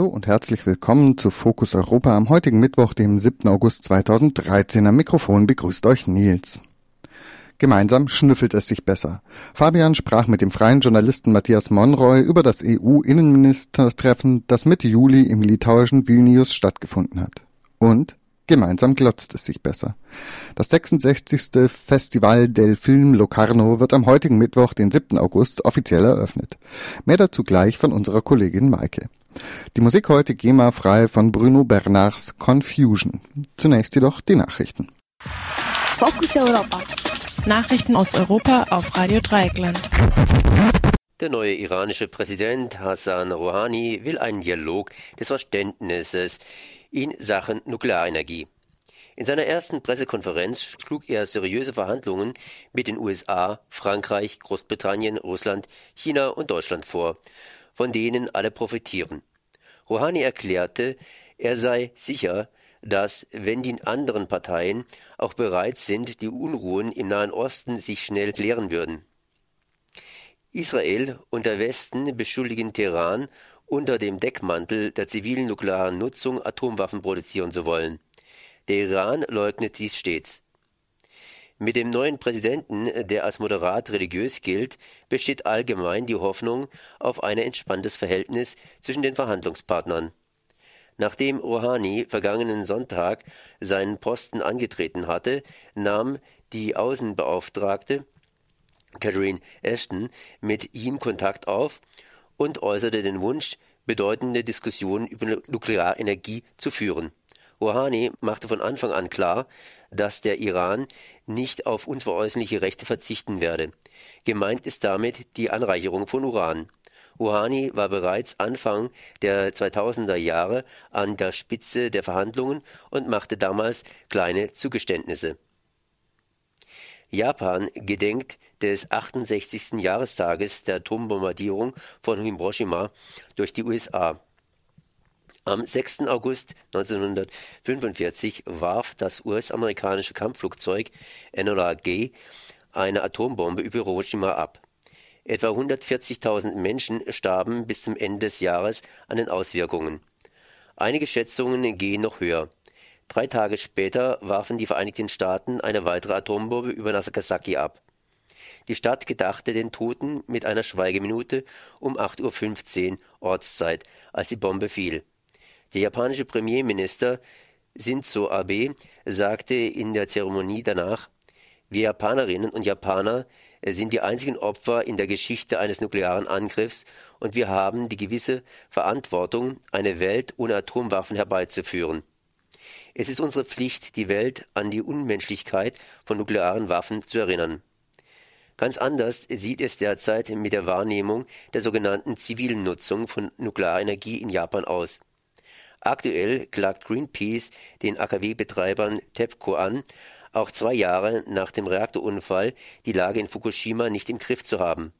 Hallo und herzlich willkommen zu Fokus Europa am heutigen Mittwoch, dem 7. August 2013. Am Mikrofon begrüßt euch Nils. Gemeinsam schnüffelt es sich besser. Fabian sprach mit dem freien Journalisten Matthias Monroy über das EU-Innenministertreffen, das Mitte Juli im litauischen Vilnius stattgefunden hat. Und gemeinsam glotzt es sich besser. Das 66. Festival del Film Locarno wird am heutigen Mittwoch, den 7. August, offiziell eröffnet. Mehr dazu gleich von unserer Kollegin Maike. Die Musik heute GEMA-frei von Bruno Bernards Confusion. Zunächst jedoch die Nachrichten. Focus Europa. Nachrichten aus Europa auf Radio Dreieckland. Der neue iranische Präsident Hassan Rouhani will einen Dialog des Verständnisses in Sachen Nuklearenergie. In seiner ersten Pressekonferenz schlug er seriöse Verhandlungen mit den USA, Frankreich, Großbritannien, Russland, China und Deutschland vor von denen alle profitieren. Rouhani erklärte, er sei sicher, dass, wenn die anderen Parteien auch bereit sind, die Unruhen im Nahen Osten sich schnell klären würden. Israel und der Westen beschuldigen Teheran, unter dem Deckmantel der zivilen nuklearen Nutzung Atomwaffen produzieren zu wollen. Der Iran leugnet dies stets. Mit dem neuen Präsidenten, der als moderat religiös gilt, besteht allgemein die Hoffnung auf ein entspanntes Verhältnis zwischen den Verhandlungspartnern. Nachdem Rouhani vergangenen Sonntag seinen Posten angetreten hatte, nahm die Außenbeauftragte Catherine Ashton mit ihm Kontakt auf und äußerte den Wunsch, bedeutende Diskussionen über Nuklearenergie zu führen. Rouhani machte von Anfang an klar, dass der Iran nicht auf unveräußerliche Rechte verzichten werde. Gemeint ist damit die Anreicherung von Uran. Rouhani war bereits Anfang der 2000er Jahre an der Spitze der Verhandlungen und machte damals kleine Zugeständnisse. Japan gedenkt des 68. Jahrestages der Atombombardierung von Hiroshima durch die USA. Am 6. August 1945 warf das US-amerikanische Kampfflugzeug Enola Gay eine Atombombe über Hiroshima ab. Etwa 140.000 Menschen starben bis zum Ende des Jahres an den Auswirkungen. Einige Schätzungen gehen noch höher. Drei Tage später warfen die Vereinigten Staaten eine weitere Atombombe über Nagasaki ab. Die Stadt gedachte den Toten mit einer Schweigeminute um 8.15 Uhr Ortszeit, als die Bombe fiel. Der japanische Premierminister Shinzo Abe sagte in der Zeremonie danach, wir Japanerinnen und Japaner sind die einzigen Opfer in der Geschichte eines nuklearen Angriffs und wir haben die gewisse Verantwortung, eine Welt ohne Atomwaffen herbeizuführen. Es ist unsere Pflicht, die Welt an die Unmenschlichkeit von nuklearen Waffen zu erinnern. Ganz anders sieht es derzeit mit der Wahrnehmung der sogenannten zivilen Nutzung von Nuklearenergie in Japan aus. Aktuell klagt Greenpeace den AKW-Betreibern TEPCO an, auch zwei Jahre nach dem Reaktorunfall die Lage in Fukushima nicht im Griff zu haben.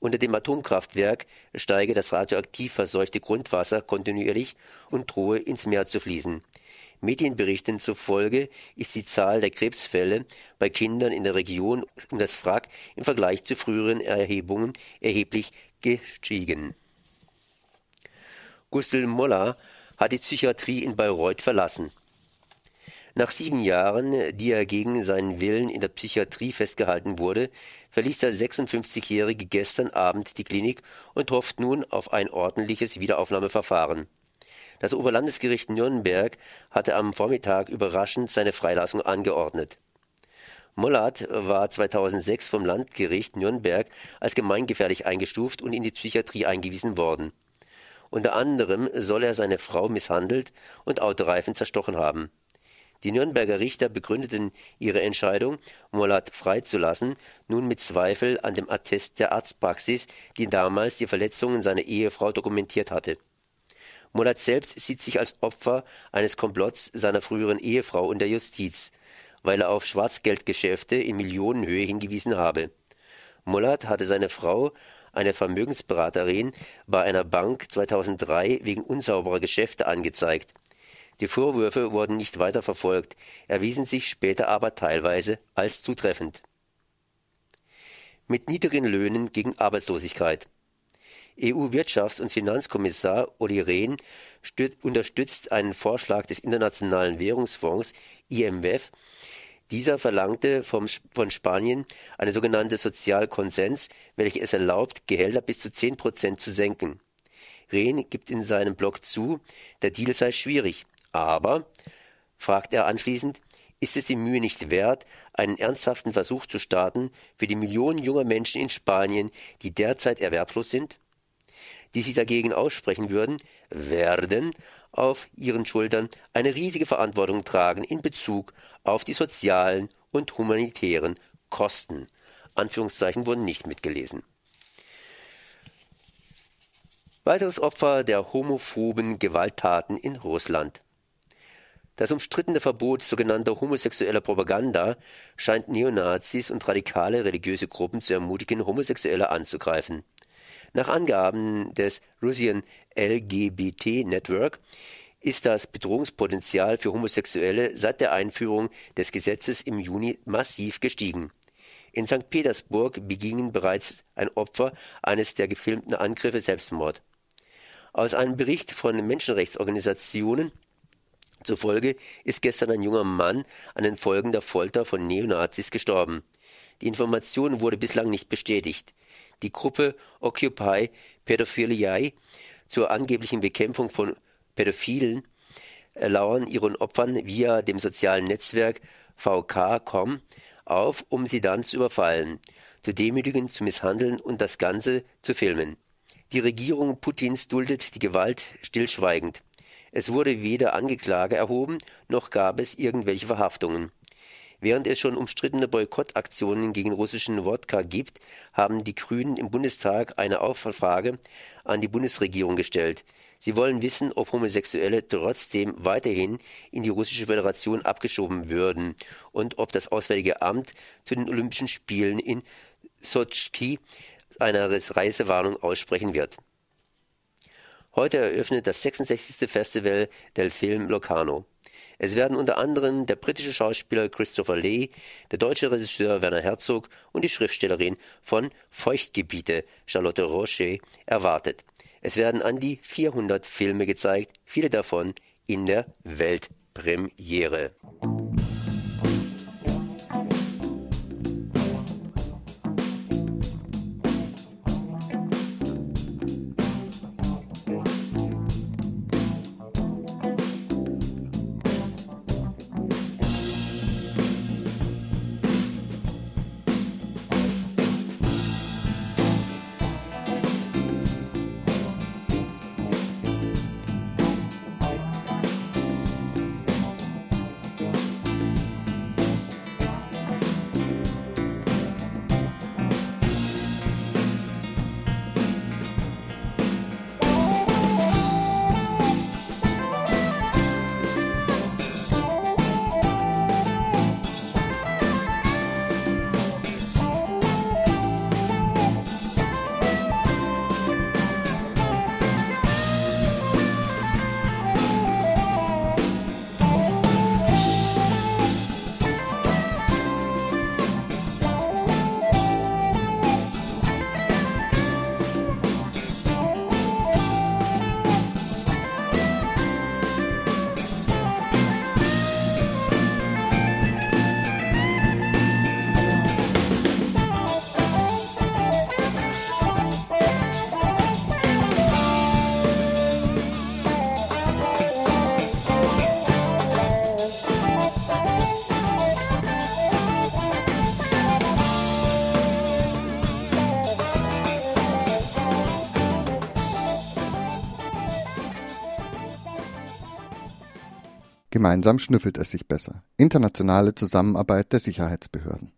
Unter dem Atomkraftwerk steige das radioaktiv verseuchte Grundwasser kontinuierlich und drohe ins Meer zu fließen. Medienberichten zufolge ist die Zahl der Krebsfälle bei Kindern in der Region um das Wrack im Vergleich zu früheren Erhebungen erheblich gestiegen. Gustl Moller hat die Psychiatrie in Bayreuth verlassen. Nach sieben Jahren, die er gegen seinen Willen in der Psychiatrie festgehalten wurde, verließ der 56-Jährige gestern Abend die Klinik und hofft nun auf ein ordentliches Wiederaufnahmeverfahren. Das Oberlandesgericht Nürnberg hatte am Vormittag überraschend seine Freilassung angeordnet. Mollat war 2006 vom Landgericht Nürnberg als gemeingefährlich eingestuft und in die Psychiatrie eingewiesen worden. Unter anderem soll er seine Frau misshandelt und Autoreifen zerstochen haben. Die Nürnberger Richter begründeten ihre Entscheidung, Mollat freizulassen, nun mit Zweifel an dem Attest der Arztpraxis, die damals die Verletzungen seiner Ehefrau dokumentiert hatte. Mollert selbst sieht sich als Opfer eines Komplotts seiner früheren Ehefrau und der Justiz, weil er auf Schwarzgeldgeschäfte in Millionenhöhe hingewiesen habe. Mollert hatte seine Frau, eine Vermögensberaterin, bei einer Bank 2003 wegen unsauberer Geschäfte angezeigt. Die Vorwürfe wurden nicht weiter verfolgt, erwiesen sich später aber teilweise als zutreffend. Mit niedrigen Löhnen gegen Arbeitslosigkeit. EU-Wirtschafts- und Finanzkommissar Olli Rehn unterstützt einen Vorschlag des Internationalen Währungsfonds IMF. Dieser verlangte vom, von Spanien eine sogenannte Sozialkonsens, welche es erlaubt, Gehälter bis zu 10 Prozent zu senken. Rehn gibt in seinem Blog zu, der Deal sei schwierig, aber, fragt er anschließend, ist es die Mühe nicht wert, einen ernsthaften Versuch zu starten für die Millionen junger Menschen in Spanien, die derzeit erwerbslos sind? die sich dagegen aussprechen würden, werden auf ihren Schultern eine riesige Verantwortung tragen in Bezug auf die sozialen und humanitären Kosten. Anführungszeichen wurden nicht mitgelesen. Weiteres Opfer der homophoben Gewalttaten in Russland. Das umstrittene Verbot sogenannter homosexueller Propaganda scheint Neonazis und radikale religiöse Gruppen zu ermutigen, Homosexuelle anzugreifen. Nach Angaben des Russian LGBT Network ist das Bedrohungspotenzial für Homosexuelle seit der Einführung des Gesetzes im Juni massiv gestiegen. In St. Petersburg beging bereits ein Opfer eines der gefilmten Angriffe Selbstmord. Aus einem Bericht von Menschenrechtsorganisationen zufolge ist gestern ein junger Mann an den Folgen der Folter von Neonazis gestorben. Die Information wurde bislang nicht bestätigt. Die Gruppe Occupy Pädophiliae zur angeblichen Bekämpfung von Pädophilen lauern ihren Opfern via dem sozialen Netzwerk VK.com auf, um sie dann zu überfallen, zu demütigen, zu misshandeln und das Ganze zu filmen. Die Regierung Putins duldet die Gewalt stillschweigend. Es wurde weder Angeklage erhoben, noch gab es irgendwelche Verhaftungen. Während es schon umstrittene Boykottaktionen gegen russischen Wodka gibt, haben die Grünen im Bundestag eine Auffrage an die Bundesregierung gestellt. Sie wollen wissen, ob Homosexuelle trotzdem weiterhin in die russische Föderation abgeschoben würden und ob das Auswärtige Amt zu den Olympischen Spielen in Sotschi eine Reisewarnung aussprechen wird. Heute eröffnet das 66. Festival del Film Locarno. Es werden unter anderem der britische Schauspieler Christopher Lee, der deutsche Regisseur Werner Herzog und die Schriftstellerin von Feuchtgebiete Charlotte Rocher erwartet. Es werden an die 400 Filme gezeigt, viele davon in der Weltpremiere. Gemeinsam schnüffelt es sich besser. Internationale Zusammenarbeit der Sicherheitsbehörden.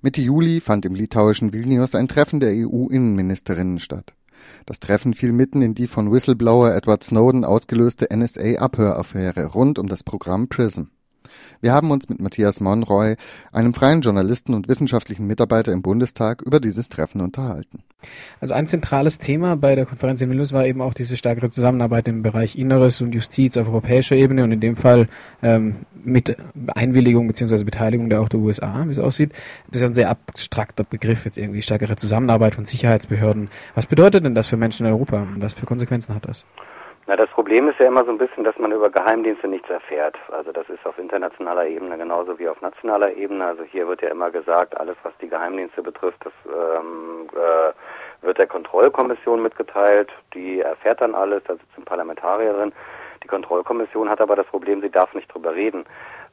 Mitte Juli fand im litauischen Vilnius ein Treffen der EU-Innenministerinnen statt. Das Treffen fiel mitten in die von Whistleblower Edward Snowden ausgelöste NSA-Abhöraffäre rund um das Programm PRISM. Wir haben uns mit Matthias Monroy, einem freien Journalisten und wissenschaftlichen Mitarbeiter im Bundestag, über dieses Treffen unterhalten. Also ein zentrales Thema bei der Konferenz in Vilnius war eben auch diese stärkere Zusammenarbeit im Bereich Inneres und Justiz auf europäischer Ebene und in dem Fall ähm, mit Einwilligung bzw. Beteiligung der auch der USA, wie es aussieht. Das ist ein sehr abstrakter Begriff, jetzt irgendwie stärkere Zusammenarbeit von Sicherheitsbehörden. Was bedeutet denn das für Menschen in Europa und was für Konsequenzen hat das? Na, das Problem ist ja immer so ein bisschen, dass man über Geheimdienste nichts erfährt. Also das ist auf internationaler Ebene genauso wie auf nationaler Ebene. Also hier wird ja immer gesagt, alles was die Geheimdienste betrifft, das ähm, äh, wird der Kontrollkommission mitgeteilt. Die erfährt dann alles, da sitzt eine Parlamentarierin. Die Kontrollkommission hat aber das Problem, sie darf nicht drüber reden.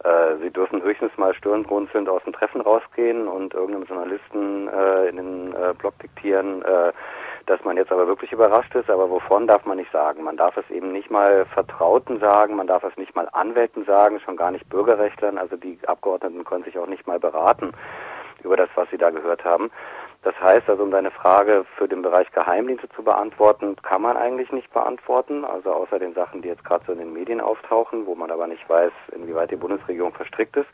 Äh, sie dürfen höchstens mal stirnrunzelnd aus dem Treffen rausgehen und irgendeinem Journalisten äh, in den äh, Blog diktieren, äh, dass man jetzt aber wirklich überrascht ist, aber wovon darf man nicht sagen. Man darf es eben nicht mal Vertrauten sagen, man darf es nicht mal Anwälten sagen, schon gar nicht Bürgerrechtlern. Also die Abgeordneten können sich auch nicht mal beraten über das, was sie da gehört haben. Das heißt also, um deine Frage für den Bereich Geheimdienste zu beantworten, kann man eigentlich nicht beantworten. Also außer den Sachen, die jetzt gerade so in den Medien auftauchen, wo man aber nicht weiß, inwieweit die Bundesregierung verstrickt ist.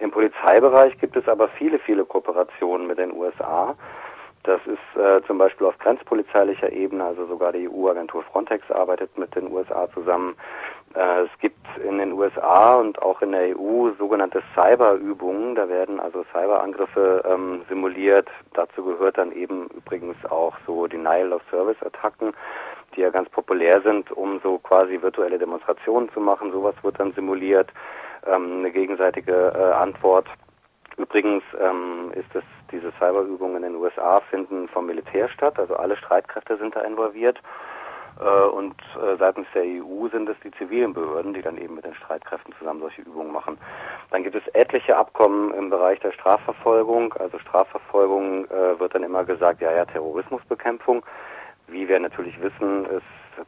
Im Polizeibereich gibt es aber viele, viele Kooperationen mit den USA. Das ist äh, zum Beispiel auf grenzpolizeilicher Ebene, also sogar die EU-Agentur Frontex arbeitet mit den USA zusammen. Äh, es gibt in den USA und auch in der EU sogenannte Cyberübungen. Da werden also Cyberangriffe ähm, simuliert. Dazu gehört dann eben übrigens auch so Denial of Service Attacken, die ja ganz populär sind, um so quasi virtuelle Demonstrationen zu machen. Sowas wird dann simuliert. Ähm, eine gegenseitige äh, Antwort. Übrigens ähm, ist es diese Cyberübungen in den USA finden vom Militär statt, also alle Streitkräfte sind da involviert. Äh, und äh, seitens der EU sind es die zivilen Behörden, die dann eben mit den Streitkräften zusammen solche Übungen machen. Dann gibt es etliche Abkommen im Bereich der Strafverfolgung. Also Strafverfolgung äh, wird dann immer gesagt, ja, ja, Terrorismusbekämpfung. Wie wir natürlich wissen, ist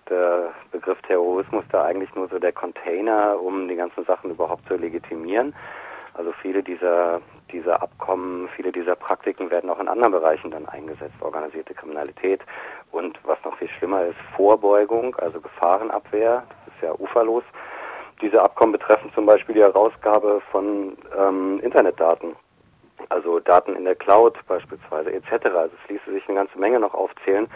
der Begriff Terrorismus da eigentlich nur so der Container, um die ganzen Sachen überhaupt zu legitimieren. Also viele dieser, dieser Abkommen, viele dieser Praktiken werden auch in anderen Bereichen dann eingesetzt. Organisierte Kriminalität und was noch viel schlimmer ist, Vorbeugung, also Gefahrenabwehr. Das ist ja uferlos. Diese Abkommen betreffen zum Beispiel die Herausgabe von ähm, Internetdaten, also Daten in der Cloud beispielsweise etc. Also es ließe sich eine ganze Menge noch aufzählen.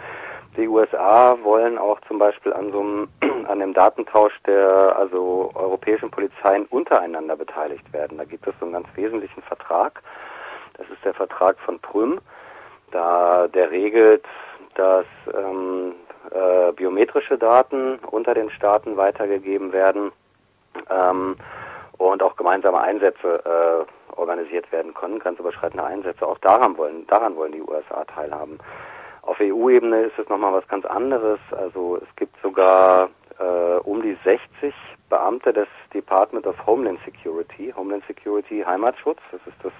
Die USA wollen auch zum Beispiel an so einem, an dem Datentausch der also europäischen Polizeien untereinander beteiligt werden. Da gibt es so einen ganz wesentlichen Vertrag. Das ist der Vertrag von Prüm. Da der regelt, dass ähm, äh, biometrische Daten unter den Staaten weitergegeben werden ähm, und auch gemeinsame Einsätze äh, organisiert werden können, grenzüberschreitende Einsätze. Auch daran wollen, daran wollen die USA teilhaben. Auf EU-Ebene ist es nochmal was ganz anderes. Also es gibt sogar äh, um die 60 Beamte des Department of Homeland Security, Homeland Security Heimatschutz, das ist das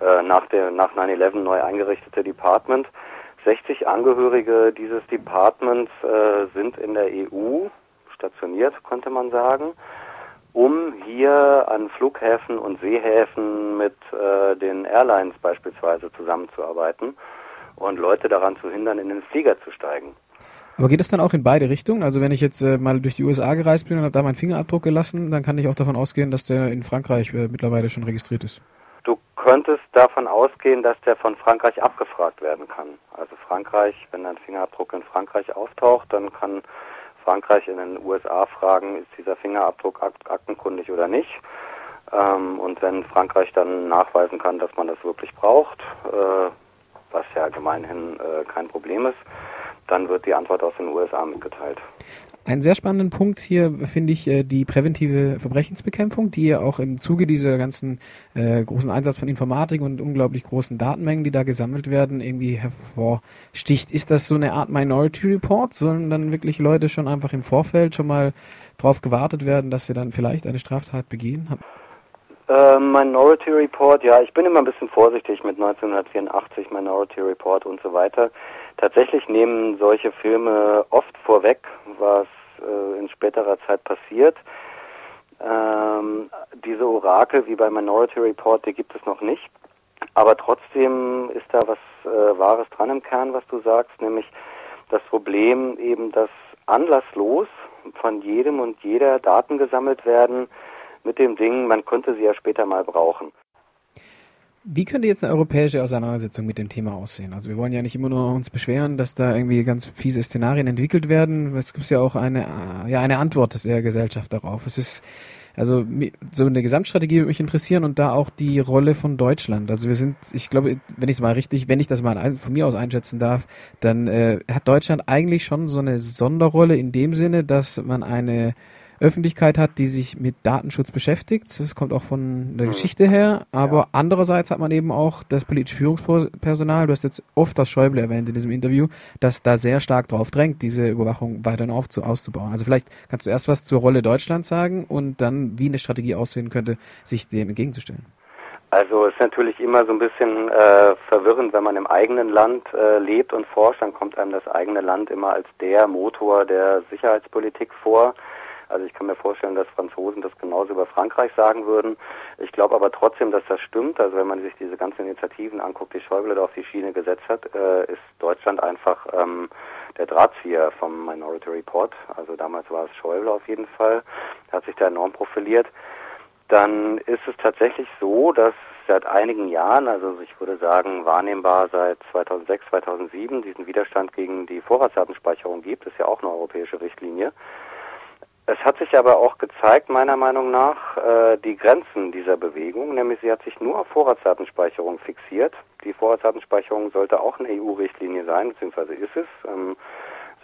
äh, nach, der, nach 9-11 neu eingerichtete Department. 60 Angehörige dieses Departments äh, sind in der EU stationiert, könnte man sagen, um hier an Flughäfen und Seehäfen mit äh, den Airlines beispielsweise zusammenzuarbeiten und Leute daran zu hindern, in den Flieger zu steigen. Aber geht es dann auch in beide Richtungen? Also wenn ich jetzt äh, mal durch die USA gereist bin und habe da meinen Fingerabdruck gelassen, dann kann ich auch davon ausgehen, dass der in Frankreich äh, mittlerweile schon registriert ist. Du könntest davon ausgehen, dass der von Frankreich abgefragt werden kann. Also Frankreich, wenn dein Fingerabdruck in Frankreich auftaucht, dann kann Frankreich in den USA fragen, ist dieser Fingerabdruck akt aktenkundig oder nicht. Ähm, und wenn Frankreich dann nachweisen kann, dass man das wirklich braucht, äh, was ja gemeinhin äh, kein Problem ist, dann wird die Antwort aus den USA mitgeteilt. Einen sehr spannenden Punkt hier finde ich äh, die präventive Verbrechensbekämpfung, die ja auch im Zuge dieser ganzen äh, großen Einsatz von Informatik und unglaublich großen Datenmengen, die da gesammelt werden, irgendwie hervorsticht. Ist das so eine Art Minority Report? Sollen dann wirklich Leute schon einfach im Vorfeld schon mal darauf gewartet werden, dass sie dann vielleicht eine Straftat begehen? Äh, Minority Report, ja, ich bin immer ein bisschen vorsichtig mit 1984, Minority Report und so weiter. Tatsächlich nehmen solche Filme oft vorweg, was äh, in späterer Zeit passiert. Ähm, diese Orakel wie bei Minority Report, die gibt es noch nicht. Aber trotzdem ist da was äh, Wahres dran im Kern, was du sagst, nämlich das Problem eben, dass anlasslos von jedem und jeder Daten gesammelt werden mit dem Ding, man könnte sie ja später mal brauchen. Wie könnte jetzt eine europäische Auseinandersetzung mit dem Thema aussehen? Also wir wollen ja nicht immer nur uns beschweren, dass da irgendwie ganz fiese Szenarien entwickelt werden. Es gibt ja auch eine, ja, eine Antwort der Gesellschaft darauf. Es ist, also so eine Gesamtstrategie würde mich interessieren und da auch die Rolle von Deutschland. Also wir sind, ich glaube, wenn ich es mal richtig, wenn ich das mal von mir aus einschätzen darf, dann äh, hat Deutschland eigentlich schon so eine Sonderrolle in dem Sinne, dass man eine Öffentlichkeit hat, die sich mit Datenschutz beschäftigt. Das kommt auch von der Geschichte her. Aber ja. andererseits hat man eben auch das politische Führungspersonal, du hast jetzt oft das Schäuble erwähnt in diesem Interview, das da sehr stark drauf drängt, diese Überwachung weiterhin aufzu auszubauen. Also vielleicht kannst du erst was zur Rolle Deutschlands sagen und dann, wie eine Strategie aussehen könnte, sich dem entgegenzustellen. Also es ist natürlich immer so ein bisschen äh, verwirrend, wenn man im eigenen Land äh, lebt und forscht, dann kommt einem das eigene Land immer als der Motor der Sicherheitspolitik vor. Also ich kann mir vorstellen, dass Franzosen das genauso über Frankreich sagen würden. Ich glaube aber trotzdem, dass das stimmt. Also wenn man sich diese ganzen Initiativen anguckt, die Schäuble da auf die Schiene gesetzt hat, äh, ist Deutschland einfach ähm, der Drahtzieher vom Minority Report. Also damals war es Schäuble auf jeden Fall. Hat sich da enorm profiliert. Dann ist es tatsächlich so, dass seit einigen Jahren, also ich würde sagen wahrnehmbar seit 2006, 2007, diesen Widerstand gegen die Vorratsdatenspeicherung gibt. Das ist ja auch eine europäische Richtlinie. Es hat sich aber auch gezeigt, meiner Meinung nach, äh, die Grenzen dieser Bewegung, nämlich sie hat sich nur auf Vorratsdatenspeicherung fixiert. Die Vorratsdatenspeicherung sollte auch eine EU-Richtlinie sein, beziehungsweise ist es, ähm,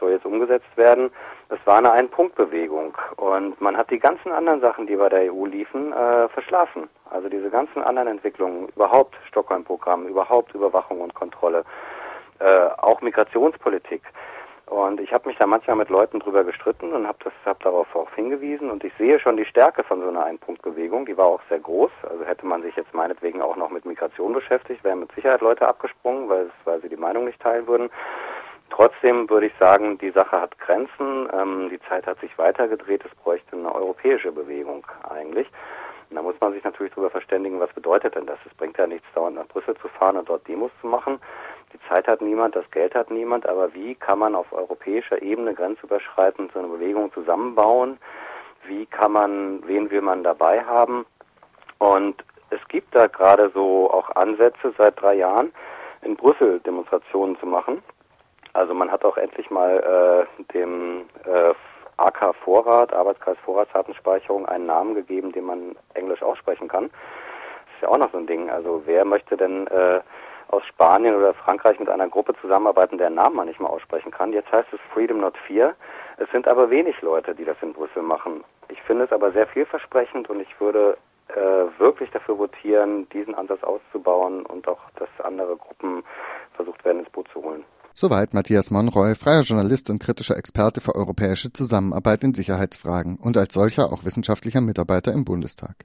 soll jetzt umgesetzt werden. Es war eine Ein-Punkt-Bewegung und man hat die ganzen anderen Sachen, die bei der EU liefen, äh, verschlafen. Also diese ganzen anderen Entwicklungen, überhaupt Stockholm-Programm, überhaupt Überwachung und Kontrolle, äh, auch Migrationspolitik. Und ich habe mich da manchmal mit Leuten drüber gestritten und habe hab darauf auch hingewiesen. Und ich sehe schon die Stärke von so einer Einpunktbewegung. Die war auch sehr groß. Also hätte man sich jetzt meinetwegen auch noch mit Migration beschäftigt, wären mit Sicherheit Leute abgesprungen, weil, weil sie die Meinung nicht teilen würden. Trotzdem würde ich sagen, die Sache hat Grenzen. Ähm, die Zeit hat sich weitergedreht. Es bräuchte eine europäische Bewegung eigentlich. Und da muss man sich natürlich darüber verständigen, was bedeutet denn das? Es bringt ja nichts, dauernd nach Brüssel zu fahren und dort Demos zu machen. Die Zeit hat niemand, das Geld hat niemand, aber wie kann man auf europäischer Ebene grenzüberschreitend so eine Bewegung zusammenbauen? Wie kann man, wen will man dabei haben? Und es gibt da gerade so auch Ansätze seit drei Jahren, in Brüssel Demonstrationen zu machen. Also man hat auch endlich mal äh, dem äh, AK Vorrat, Arbeitskreis Vorratsdatenspeicherung, einen Namen gegeben, den man Englisch aussprechen kann. Das ist ja auch noch so ein Ding. Also wer möchte denn äh, aus Spanien oder Frankreich mit einer Gruppe zusammenarbeiten, deren Namen man nicht mal aussprechen kann. Jetzt heißt es Freedom Not Fear. Es sind aber wenig Leute, die das in Brüssel machen. Ich finde es aber sehr vielversprechend und ich würde äh, wirklich dafür votieren, diesen Ansatz auszubauen und auch, dass andere Gruppen versucht werden, ins Boot zu holen. Soweit Matthias Monroy, freier Journalist und kritischer Experte für europäische Zusammenarbeit in Sicherheitsfragen und als solcher auch wissenschaftlicher Mitarbeiter im Bundestag.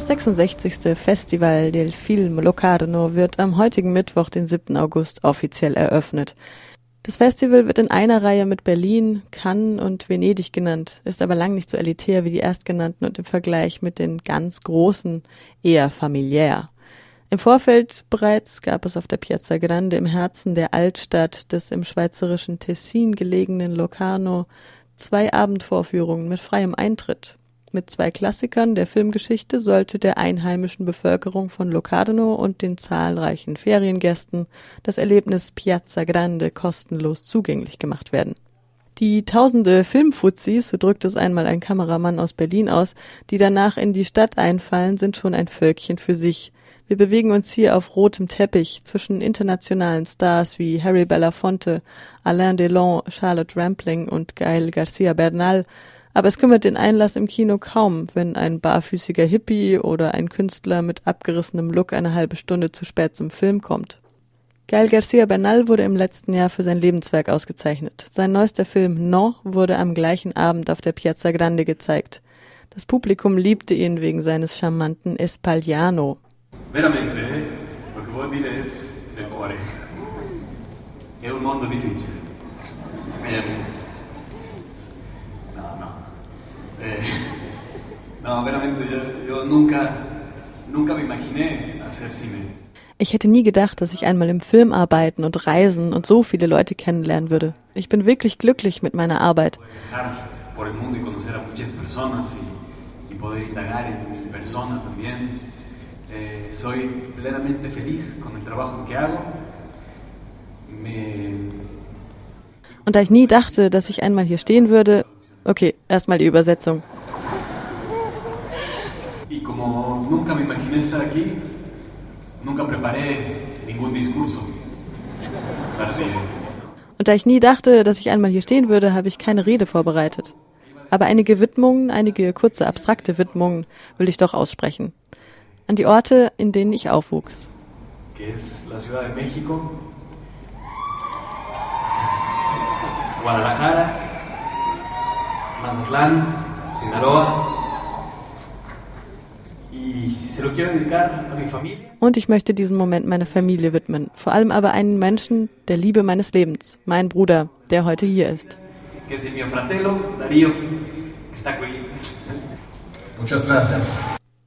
Das 66. Festival del Film Locarno wird am heutigen Mittwoch, den 7. August, offiziell eröffnet. Das Festival wird in einer Reihe mit Berlin, Cannes und Venedig genannt, ist aber lang nicht so elitär wie die erstgenannten und im Vergleich mit den ganz großen eher familiär. Im Vorfeld bereits gab es auf der Piazza Grande im Herzen der Altstadt des im schweizerischen Tessin gelegenen Locarno zwei Abendvorführungen mit freiem Eintritt. Mit zwei Klassikern der Filmgeschichte sollte der einheimischen Bevölkerung von Locarno und den zahlreichen Feriengästen das Erlebnis Piazza Grande kostenlos zugänglich gemacht werden. Die tausende Filmfuzis, so drückt es einmal ein Kameramann aus Berlin aus, die danach in die Stadt einfallen, sind schon ein Völkchen für sich. Wir bewegen uns hier auf rotem Teppich zwischen internationalen Stars wie Harry Belafonte, Alain Delon, Charlotte Rampling und Gael Garcia Bernal, aber es kümmert den Einlass im Kino kaum, wenn ein barfüßiger Hippie oder ein Künstler mit abgerissenem Look eine halbe Stunde zu spät zum Film kommt. Gael Garcia Bernal wurde im letzten Jahr für sein Lebenswerk ausgezeichnet. Sein neuester Film No wurde am gleichen Abend auf der Piazza Grande gezeigt. Das Publikum liebte ihn wegen seines charmanten Espagliano. Veramente, lo. Ehm, no, no. Eh, no, veramente, yo, yo nunca, nunca me imaginé hacer cine. Ich hätte nie gedacht, dass ich einmal im Film arbeiten und reisen und so viele Leute kennenlernen würde. Ich bin wirklich glücklich mit meiner Arbeit. Eh, Und da ich nie dachte, dass ich einmal hier stehen würde, okay, erstmal die Übersetzung. y como nunca me imaginé estar aquí, nunca preparé ningún discurso. Parce- Und da ich nie dachte, dass ich einmal hier stehen würde, habe ich keine Rede vorbereitet. Aber einige Widmungen, einige kurze abstrakte Widmungen will ich doch aussprechen. An die Orte, in denen ich aufwuchs. que es la Ciudad de México, Guadalajara, mi familia. Und ich möchte diesen Moment meiner Familie widmen. Vor allem aber einen Menschen der Liebe meines Lebens. Mein Bruder, der heute hier ist.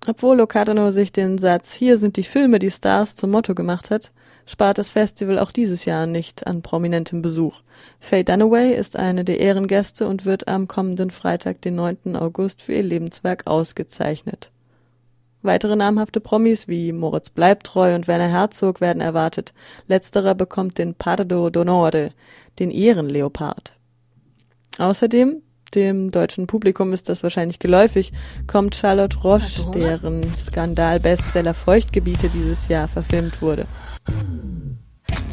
Obwohl Locarno sich den Satz Hier sind die Filme, die Stars zum Motto gemacht hat, spart das Festival auch dieses Jahr nicht an prominentem Besuch. Faye Dunaway ist eine der Ehrengäste und wird am kommenden Freitag, den 9. August, für ihr Lebenswerk ausgezeichnet. Weitere namhafte Promis wie Moritz Bleibtreu und Werner Herzog werden erwartet. Letzterer bekommt den Pardo d'Onore, den Ehrenleopard. Außerdem, dem deutschen Publikum ist das wahrscheinlich geläufig, kommt Charlotte Roche, deren Skandal-Bestseller Feuchtgebiete dieses Jahr verfilmt wurde.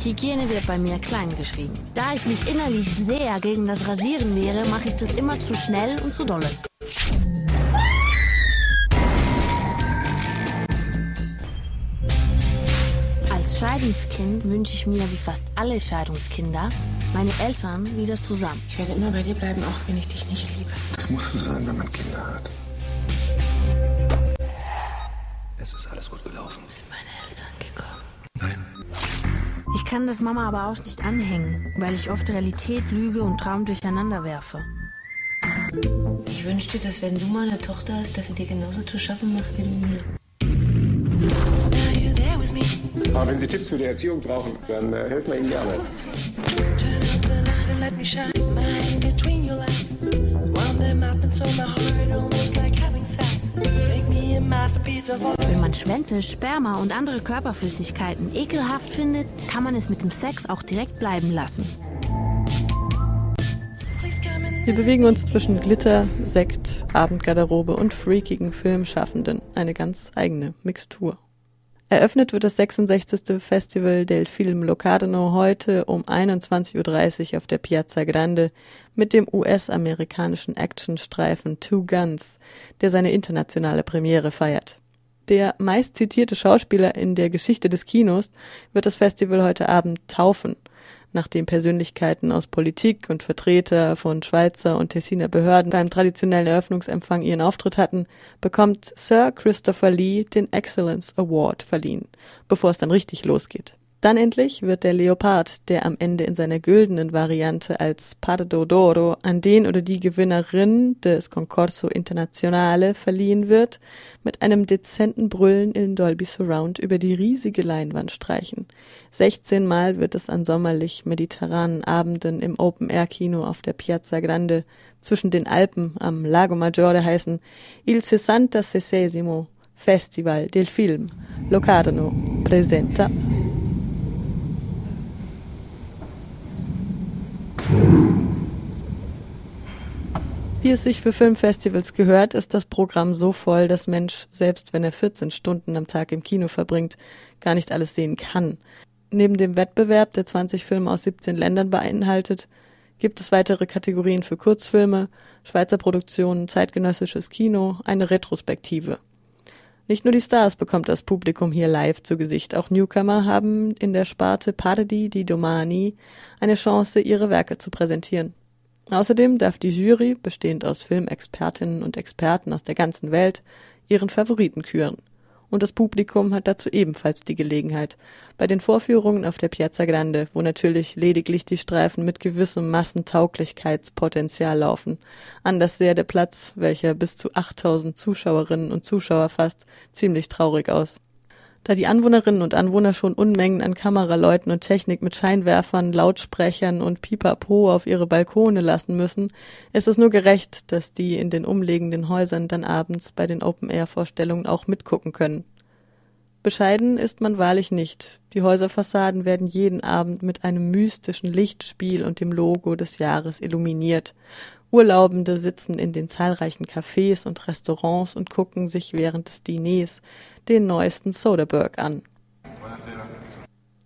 Hygiene wird bei mir klein geschrieben. Da ich mich innerlich sehr gegen das Rasieren wehre, mache ich das immer zu schnell und zu dolle. Als Scheidungskind wünsche ich mir, wie fast alle Scheidungskinder, meine Eltern wieder zusammen. Ich werde immer bei dir bleiben, auch wenn ich dich nicht liebe. Das muss so sein, wenn man Kinder hat. Es ist alles gut gelaufen. Meine. Ich kann das Mama aber auch nicht anhängen, weil ich oft Realität, Lüge und Traum durcheinander werfe. Ich wünschte, dass wenn du mal eine Tochter hast, dass sie dir genauso zu schaffen macht wie mir. Aber wenn Sie Tipps für die Erziehung brauchen, dann äh, helfen wir Ihnen gerne. Wenn man Schwänze, Sperma und andere Körperflüssigkeiten ekelhaft findet, kann man es mit dem Sex auch direkt bleiben lassen. Wir bewegen uns zwischen Glitter, Sekt, Abendgarderobe und freakigen Filmschaffenden. Eine ganz eigene Mixtur. Eröffnet wird das 66. Festival del Film Locarno heute um 21.30 Uhr auf der Piazza Grande mit dem US-amerikanischen Actionstreifen Two Guns, der seine internationale Premiere feiert. Der meist zitierte Schauspieler in der Geschichte des Kinos wird das Festival heute Abend taufen. Nachdem Persönlichkeiten aus Politik und Vertreter von Schweizer und Tessiner Behörden beim traditionellen Eröffnungsempfang ihren Auftritt hatten, bekommt Sir Christopher Lee den Excellence Award verliehen, bevor es dann richtig losgeht. Dann endlich wird der Leopard, der am Ende in seiner güldenen Variante als Pardo d'Oro an den oder die Gewinnerin des Concorso Internazionale verliehen wird, mit einem dezenten Brüllen in Dolby Surround über die riesige Leinwand streichen. 16 Mal wird es an sommerlich mediterranen Abenden im Open-Air-Kino auf der Piazza Grande zwischen den Alpen am Lago Maggiore heißen Il 66 Festival del Film Locarno presenta Wie es sich für Filmfestivals gehört, ist das Programm so voll, dass Mensch, selbst wenn er 14 Stunden am Tag im Kino verbringt, gar nicht alles sehen kann. Neben dem Wettbewerb, der 20 Filme aus 17 Ländern beinhaltet, gibt es weitere Kategorien für Kurzfilme, Schweizer Produktionen, zeitgenössisches Kino, eine Retrospektive. Nicht nur die Stars bekommt das Publikum hier live zu Gesicht, auch Newcomer haben in der Sparte Pardi di Domani eine Chance, ihre Werke zu präsentieren. Außerdem darf die Jury, bestehend aus Filmexpertinnen und Experten aus der ganzen Welt, ihren Favoriten küren. Und das Publikum hat dazu ebenfalls die Gelegenheit. Bei den Vorführungen auf der Piazza Grande, wo natürlich lediglich die Streifen mit gewissem Massentauglichkeitspotenzial laufen. Anders sehr der Platz, welcher bis zu 8000 Zuschauerinnen und Zuschauer fasst, ziemlich traurig aus. Da die Anwohnerinnen und Anwohner schon Unmengen an Kameraleuten und Technik mit Scheinwerfern, Lautsprechern und Pipapo auf ihre Balkone lassen müssen, ist es nur gerecht, dass die in den umliegenden Häusern dann abends bei den Open-Air-Vorstellungen auch mitgucken können. Bescheiden ist man wahrlich nicht. Die Häuserfassaden werden jeden Abend mit einem mystischen Lichtspiel und dem Logo des Jahres illuminiert. Urlaubende sitzen in den zahlreichen Cafés und Restaurants und gucken sich während des Diners den neuesten Soderbergh an.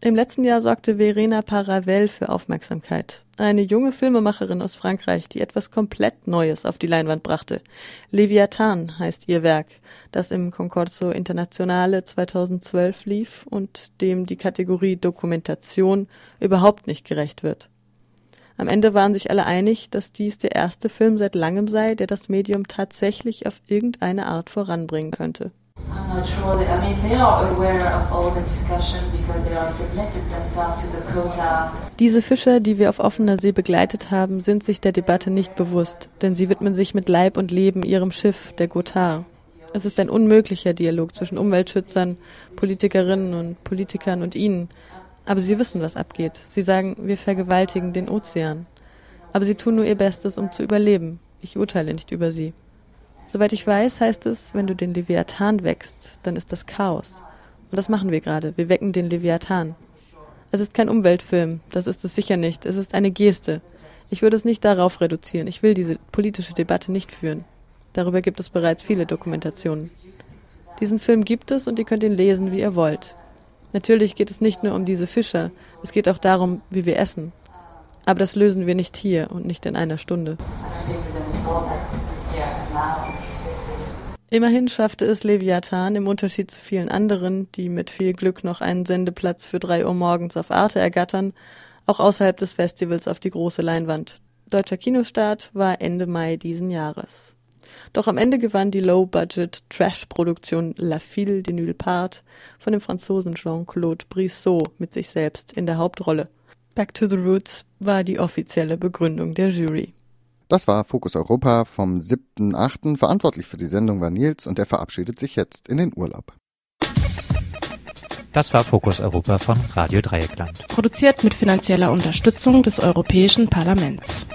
Im letzten Jahr sorgte Verena Paravel für Aufmerksamkeit. Eine junge Filmemacherin aus Frankreich, die etwas komplett Neues auf die Leinwand brachte. Leviathan heißt ihr Werk, das im Concorso Internationale 2012 lief und dem die Kategorie Dokumentation überhaupt nicht gerecht wird. Am Ende waren sich alle einig, dass dies der erste Film seit langem sei, der das Medium tatsächlich auf irgendeine Art voranbringen könnte. I'm not sure. That, I mean, they are aware of all the discussion because they are submitted themselves to the quota. Diese Fischer, die wir auf offener See begleitet haben, sind sich der Debatte nicht bewusst, denn sie widmen sich mit Leib und Leben ihrem Schiff, der Gotthard. Es ist ein unmöglicher Dialog zwischen Umweltschützern, Politikerinnen und Politikern und ihnen. Aber sie wissen, was abgeht. Sie sagen, wir vergewaltigen den Ozean. Aber sie tun nur ihr Bestes, um zu überleben. Ich urteile nicht über sie. Soweit ich weiß, heißt es, wenn du den Leviathan wächst, dann ist das Chaos. Und das machen wir gerade. Wir wecken den Leviathan. Es ist kein Umweltfilm, das ist es sicher nicht. Es ist eine Geste. Ich würde es nicht darauf reduzieren. Ich will diese politische Debatte nicht führen. Darüber gibt es bereits viele Dokumentationen. Diesen Film gibt es und ihr könnt ihn lesen, wie ihr wollt. Natürlich geht es nicht nur um diese Fischer, es geht auch darum, wie wir essen. Aber das lösen wir nicht hier und nicht in einer Stunde. Immerhin schaffte es Leviathan im Unterschied zu vielen anderen, die mit viel Glück noch einen Sendeplatz für drei Uhr morgens auf Arte ergattern, auch außerhalb des Festivals auf die große Leinwand. Deutscher Kinostart war Ende Mai diesen Jahres. Doch am Ende gewann die Low-Budget-Trash-Produktion La Fille de Nulle Part von dem Franzosen Jean-Claude Brissot mit sich selbst in der Hauptrolle. Back to the Roots war die offizielle Begründung der Jury. Das war Fokus Europa vom 7.8. Verantwortlich für die Sendung war Nils und er verabschiedet sich jetzt in den Urlaub. Das war Fokus Europa von Radio Dreieckland. Produziert mit finanzieller Unterstützung des Europäischen Parlaments.